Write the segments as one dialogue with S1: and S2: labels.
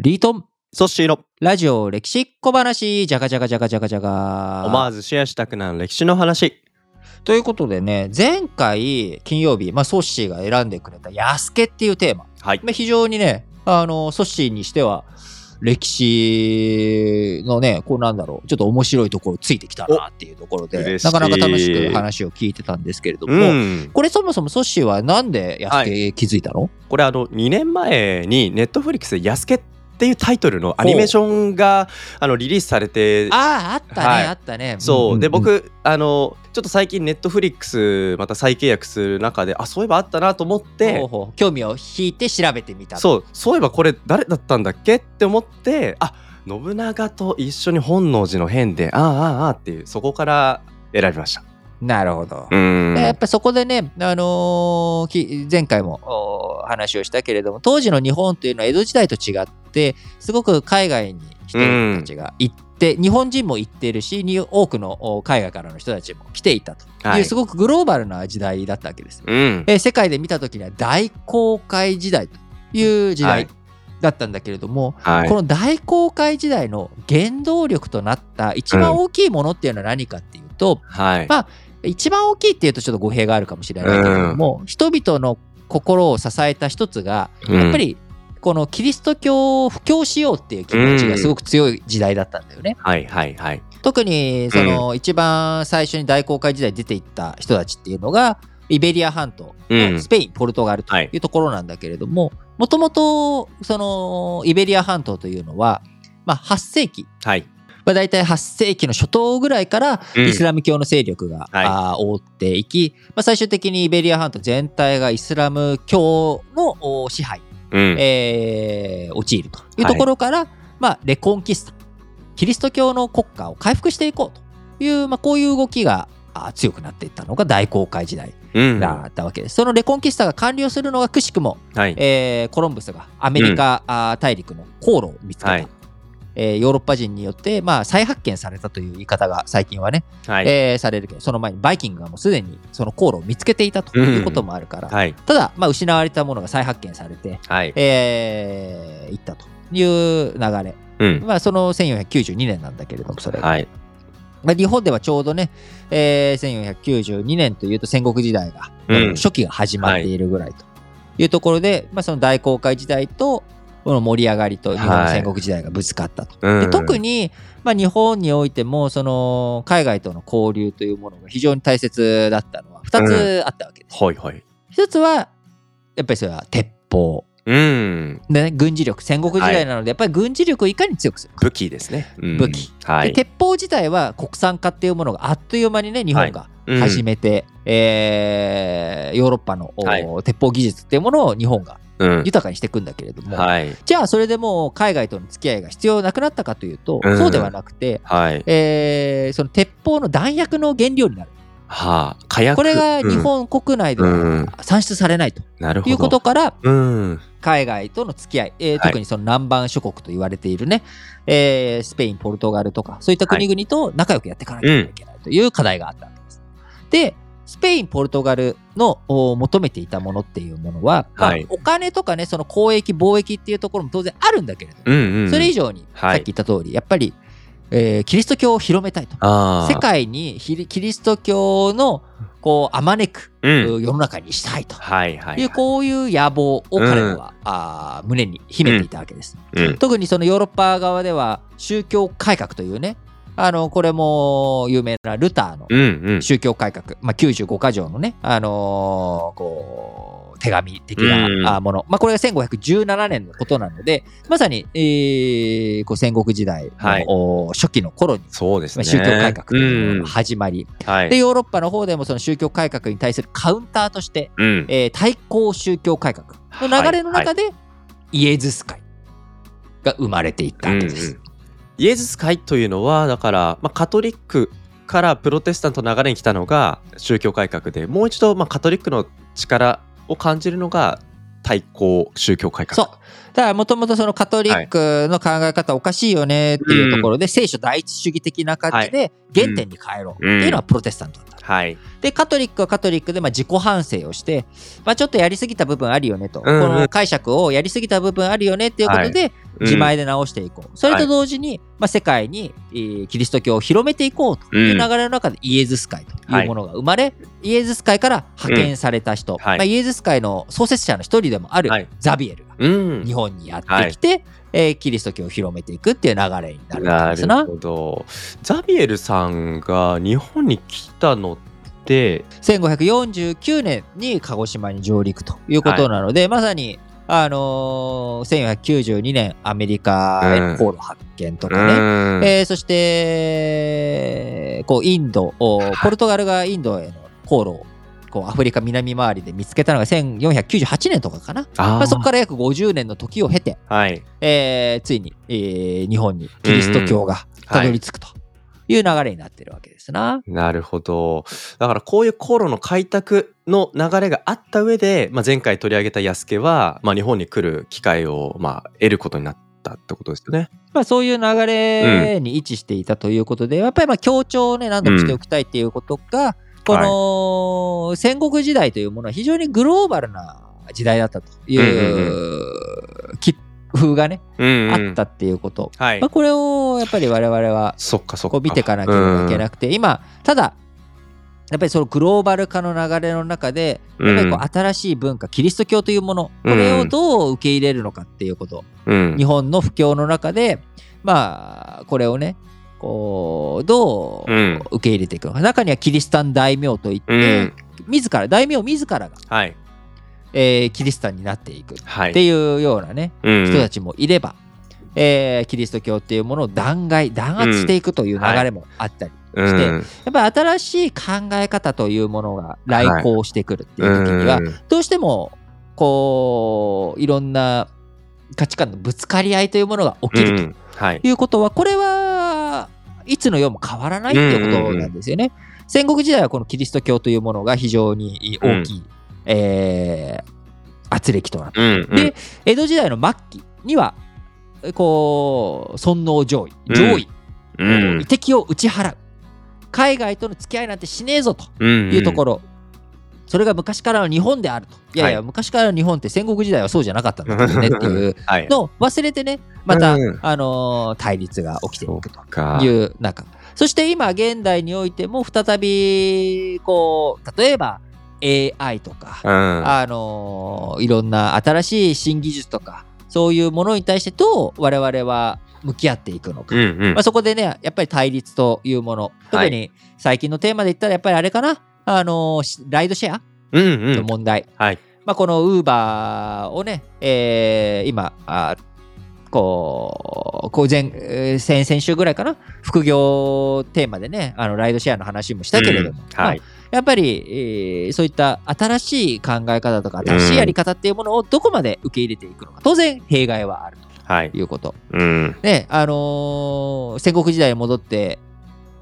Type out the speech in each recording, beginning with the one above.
S1: リートン、
S2: ソッシーの
S1: ラジオ歴史小話、じゃがじゃがじゃがじゃがじゃが。
S2: 思わずシェアしたくなる歴史の話。
S1: ということでね、前回金曜日、まあ、ソッシーが選んでくれたヤスケっていうテーマ。
S2: はい。
S1: まあ、非常にね、あの、ソッシーにしては、歴史のね、こうなんだろう、ちょっと面白いところついてきたなっていうところで、なかなか楽しく話を聞いてたんですけれども、
S2: うん。
S1: これそもそもソッシーはなんでヤスケ気づいたの、
S2: これあの2年前にネットフリックスで「やすけ」っていうタイトルのアニメーションがあのリリースされて
S1: ああ、あったね、
S2: はい
S1: あったね。
S2: そう、で、僕あのちょっと最近ネットフリックスまた再契約する中であそういえばあったなと思って
S1: 興味を引いて調べてみた。
S2: そうそういえばこれ誰だったんだっけって思ってあ信長と一緒に本能寺の変でああああああっていうそこから選びました。
S1: なるほど。やっぱそこでね、あのーき前回もお話をしたけれども当時の日本というのは江戸時代と違ってすごく海外に人たちが行って、日本人も行ってるしに多くのお海外からの人たちも来ていたと。い。う、
S2: はい
S1: すごくグローバルな時代だったわけです。
S2: うん。
S1: えー世界で見た時には大航海時代という時代
S2: はい。
S1: だったんだけれども、
S2: はい。
S1: この大航海時代の原動力となった一番大きいものっていうのは何かっていうと、
S2: はい。
S1: まあ一番大きいっていうとちょっと語弊があるかもしれないけれども、人々の心を支えた一つが、やっぱりこのキリスト教を布教しようっていう気持ちがすごく強い時代だったんだよね。
S2: はいはいはい。
S1: 特にその一番最初に大航海時代に出ていった人たちっていうのがイベリア半島、
S2: うん。
S1: スペインポルトガルというところなんだけれどももともとそのイベリア半島というのは、まあ、8世紀
S2: はい
S1: まあ、大体8世紀の初頭ぐらいから
S2: うん。
S1: イスラム教の勢力が、
S2: はい。
S1: あー覆っていき、まあ、最終的にイベリア半島全体がイスラム教のお支配、
S2: うん。
S1: えー陥るというところから、まあ、レコンキスタキリスト教の国家を回復していこうという、まあ、こういう動きが強くなっていったのが大航海時代
S2: うん。
S1: だったわけです。そのレコンキスタが完了するのがくしくも
S2: はい。
S1: えーコロンブスがアメリカ、大陸の航路を見つけた、
S2: はい
S1: えーヨーロッパ人によって、まあ、再発見されたという言い方が最近はね、
S2: はい。
S1: えーされるけどその前にバイキングがもうすでにその航路を見つけていたということもあるから、
S2: はい。
S1: ただ、まあ、失われたものが再発見されて、
S2: はい。
S1: えーいったという流れ、
S2: うん。
S1: まあ、その1492年なんだけれどもそれが、
S2: はい。
S1: まあ、日本ではちょうどね、えー1492年というと戦国時代が、
S2: うん。
S1: 初期が始まっているぐらいというところで、まあ、その大航海時代とこの盛り上がりと日本の戦国時代がぶつかったと。
S2: うん。
S1: で特に、まあ、日本においてもその海外との交流というものが非常に大切だったのは2つあったわけです。
S2: はいはい。
S1: 一つはやっぱりそれは鉄砲。
S2: うん。
S1: で、ね、軍事力戦国時代なのでやっぱり軍事力をいかに強くするか。
S2: 武器ですね。うん。
S1: 武器。
S2: はい。
S1: で鉄砲自体は国産化っていうものがあっという間にね日本が
S2: うん。
S1: 始めて、えーヨーロッパの、お
S2: はい。
S1: 鉄砲技術っていうものを日本が
S2: うん
S1: 豊かにしていくんだけれども、
S2: はい。
S1: じゃあそれでもう海外との付き合いが必要なくなったかというと、
S2: うん。
S1: そうではなくて、
S2: はい。
S1: えーその鉄砲の弾薬の原料になる。
S2: はあ火薬。
S1: これが
S2: うん。
S1: 日本国内で
S2: うん。
S1: は産出されないと。
S2: なるほど。
S1: いうことから、
S2: うん。
S1: 海外との付き合い、えー
S2: はい。
S1: 特にその南蛮諸国と言われているね、えースペイン、ポルトガルとか、そういった国々と仲良くやっていかなきゃいけないという課題があったわけです。で、スペイン、ポルトガルのお求めていたものっていうものは、まあ
S2: はい
S1: お金とかね、その交易、貿易っていうところも当然あるんだけれども、
S2: うんうん。
S1: それ以上に、
S2: はい。
S1: さっき言った通り、やっぱり、えーキリスト教を広めたいと。世界にひキリスト教のこうあまねく、
S2: うん。
S1: 世の中にしたいと。
S2: はい
S1: うこういう野望を彼らは、あー胸に秘めていたわけです、
S2: うん。
S1: 特にそのヨーロッパ側では宗教改革というねあのこれも有名なルターの
S2: うんうん。
S1: 宗教改革、まあ、95箇条のね、あのーこう手紙的な
S2: うん
S1: あもの、まあ、これが1517年のことなのでまさに、えーこう戦国時代の、初期の頃に、まあ、
S2: そうですね。
S1: 宗教改革というもの
S2: うん。
S1: が始まり、
S2: はい。
S1: でヨーロッパの方でもその宗教改革に対するカウンターとして
S2: うん。
S1: えー対抗宗教改革の流れの中で、イエズス会が生まれていったわけです。
S2: うんうんイエズス会というのはだから、まあ、カトリックからプロテスタントの流れに来たのが宗教改革でもう一度、まあ、カトリックの力を感じるのが対抗宗教改革。
S1: そう。だからもともとそのカトリックの考え方おかしいよねっていうところで、聖書第一主義的な感じで原点に帰ろうっていうのはプロテスタントだった。
S2: はい。
S1: で、カトリックはカトリックでまあ自己反省をして、まあ、ちょっとやりすぎた部分あるよねと、
S2: うんうん。
S1: この解釈をやりすぎた部分あるよねっていうことで、
S2: うん。
S1: 自前で直していこう。それと同時に、まあ、世界に、えーキリスト教を広めていこうという流れの中でイエズス会というものが生まれ、イエズス会から派遣された人、
S2: はい。
S1: まあ、イエズス会の創設者の一人でもある
S2: はい。
S1: ザビエル日。本にやってきて、えーキリスト教を広めていくっていう流れになるわけ
S2: な
S1: ですな
S2: る。ほど。ザビエルさんが日本に来たのって、
S1: 1549年に鹿児島に上陸ということなので、まさに、あのー1492年アメリカへの航路発見と
S2: う
S1: かね、
S2: ん。
S1: えーそしてこうインドおポルトガルがインドへの航路をこうアフリカ南回りで見つけたのが1498年とかかな、
S2: あ
S1: まあ、そこから約50年の時を経て、
S2: はい。
S1: えーついに、えー日本にキリスト教がたどり着くという流れになってるわけですな。
S2: なるほど。だからこういう航路の開拓の流れがあった上で、まあ、前回取り上げた安家は、まあ、日本に来る機会を、まあ、得ることになったってことですよね。
S1: まあ、そういう流れに位置していたということで、やっぱりまあ強調をね何度もしておきたいっていうことが、この戦国時代というものは非常にグローバルな時代だったという気風がね、
S2: うん、
S1: あったっていうこと、
S2: はい。
S1: まあ、。これをやっぱり我々は。こう見ていかなければいけな
S2: く
S1: くて、今ただやっぱりそのグローバル化の流れの中でやっぱりこう新しい文化、キリスト教というものこれをどう受け入れるのかっていうこと、
S2: うん。
S1: 日本の布教の中でまあこれをねこうどう
S2: うん
S1: 受け入れていくのか、中にはキリシタン大名といって、
S2: うん。
S1: 自ら大名自らが、
S2: はい。
S1: えーキリシタンになっていく。っ
S2: はい。
S1: ていうようなね、
S2: うん。
S1: 人たちもいれば、えーキリスト教っていうものを弾劾弾圧していくという流れもあったり、して
S2: うん。
S1: やっぱり新しい考え方というものが来航してくるっていう時には、
S2: うん
S1: どうしてもこういろんな価値観のぶつかり合いというものが起きると
S2: うん。はい。
S1: いうことは、これはいつの世も変わらないっていうことなんですよね。戦国時代はこのキリスト教というものが非常に大きい、えー圧力となって、
S2: うんうん。
S1: で江戸時代の末期にはこう尊王攘夷攘夷、
S2: うん。
S1: 遺敵を打ち払う。海外との付き合いなんてしねえぞと
S2: うん
S1: いうところ、それが昔からの日本であると。いやいや、
S2: はい。
S1: 昔からの日本って戦国時代はそうじゃなかったんだけどねっていう
S2: はい。
S1: のを忘れてねまた、
S2: うん。
S1: あのー対立が起きていくと
S2: か。
S1: いう中そして今現代においても再びこう例えば AI とか、
S2: うん。
S1: あのーいろんな新しい新技術とかそういうものに対してどう我々は向き合っていくのか、
S2: うんうん。
S1: まあ、そこでねやっぱり対立というもの。特に最近のテーマで言ったらやっぱりあれかな、あのライドシェア
S2: うんうん。
S1: の問題、
S2: はい。
S1: まあ、このウーバーをね、えー今あこうこう前えー先々週ぐらいかな？副業テーマでねあのライドシェアの話もしたけれども、まあ
S2: うんはい。
S1: やっぱり、えーそういった新しい考え方とか新しいやり方っていうものをどこまで受け入れていくのか当然弊害はある
S2: はい
S1: と。いうこと。
S2: うん。
S1: ねあのー戦国時代に戻って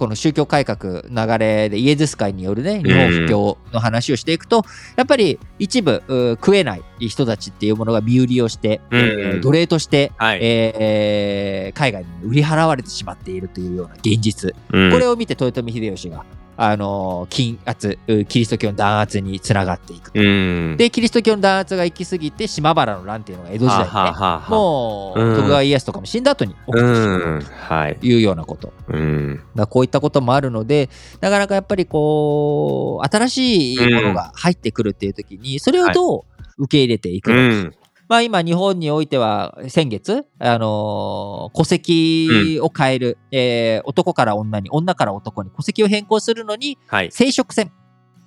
S1: この宗教改革流れでイエズス会によるね日本布教の話をしていくと、やっぱり一部う食えない人たちっていうものが身売りをして、
S2: うん。
S1: えー奴隷として、
S2: はい。
S1: えー海外に売り払われてしまっているというような現実、
S2: うん。
S1: これを見て豊臣秀吉が、あのー禁圧うキリスト教の弾圧につながっていく。
S2: うん。
S1: でキリスト教の弾圧が行き過ぎて島原の乱っていうのが江戸時代にね
S2: はあはあはあ
S1: もう、
S2: うん
S1: 徳川家康とかも死んだ後に起きてしまう。というようなこと。
S2: うん。
S1: だこういったこともあるので、なかなかやっぱりこう、新しいものが入ってくるっていう時に、それをどう受け入れていく
S2: う
S1: のか。
S2: ん。
S1: まあ今日本においては先月、あのー戸籍を変える、えー男から女に、女から男に戸籍を変更するのに、
S2: はい。
S1: 生殖線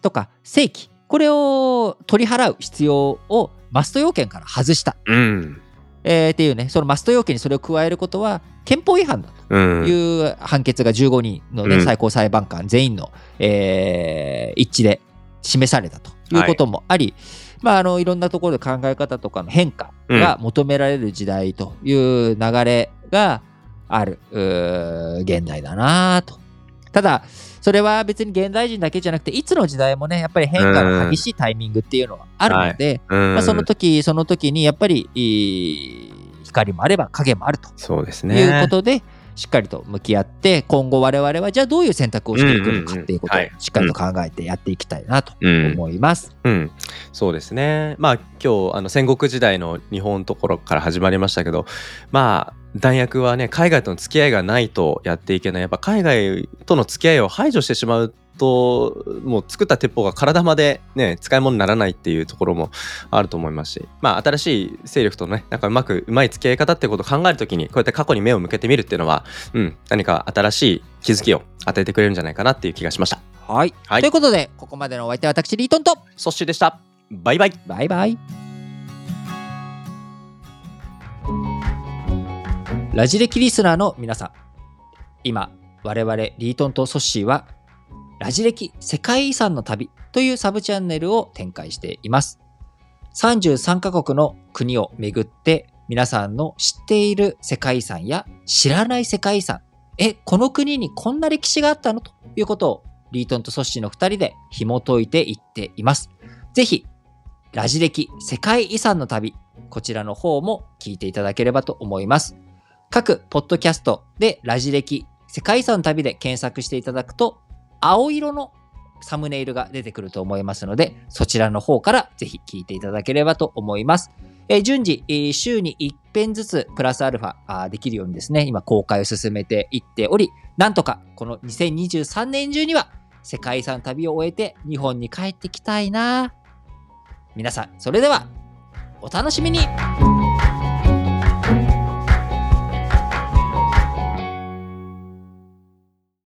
S1: とか正規、これを取り払う必要をマスト要件から外した。
S2: うん。
S1: えーっていうね、そのマスト要件にそれを加えることは憲法違反だと。
S2: うん。
S1: いう判決が15人の、ね
S2: うん
S1: 最高裁判官全員の、えー一致で示されたということもあり、いまあ、あのいろんなところで考え方とかの変化が求められる時代という流れがある、現代だなと。ただそれは別に現代人だけじゃなくていつの時代もねやっぱり変化の激しいタイミングっていうのはあるので、
S2: うん。
S1: まあ、その時その時にやっぱり光もあれば影もあると。いう
S2: ね。
S1: ことで、しっかりと向き合って今後我々はじゃあどういう選択をしていくのかっていうことをしっかりと考えてやっていきたいなと
S2: うん
S1: 思います。
S2: うん、そうですね。まあ今日あの戦国時代の日本のところから始まりましたけど、まあ弾薬はね海外との付き合いがないとやっていけない。やっぱ海外との付き合いを排除してしまうともう作った鉄砲が体までね使い物にならないっていうところもあると思いますし、まあ新しい勢力とねなんかうまくうまい付き合い方ってことを考えるときにこうやって過去に目を向けてみるっていうのは、うん何か新しい気づきを与えてくれるんじゃないかなっていう気がしました。
S1: はい、
S2: はい
S1: ということでここまでのお相手は私リートンと
S2: そっしーでした。バイバイ。
S1: バイバイ。ラジレキリスナーの皆さん、今、我々リートンとソッシーは、ラジレキ世界遺産の旅というサブチャンネルを展開しています。33カ国の国を巡って、皆さんの知っている世界遺産や知らない世界遺産、え、この国にこんな歴史があったのということを、リートンとソッシーの2人で紐解いていっています。ぜひ、ラジ歴世界遺産の旅、こちらの方も聞いていただければと思います。各ポッドキャストでラジ歴世界遺産の旅で検索していただくと、青色のサムネイルが出てくると思いますので、そちらの方からぜひ聞いていただければと思います。えー順次、えー週に1編ずつプラスアルファあできるようにですね、今公開を進めていっており、なんとかこの2023年中には世界遺産旅を終えて日本に帰ってきたいな皆さん、それではお楽しみに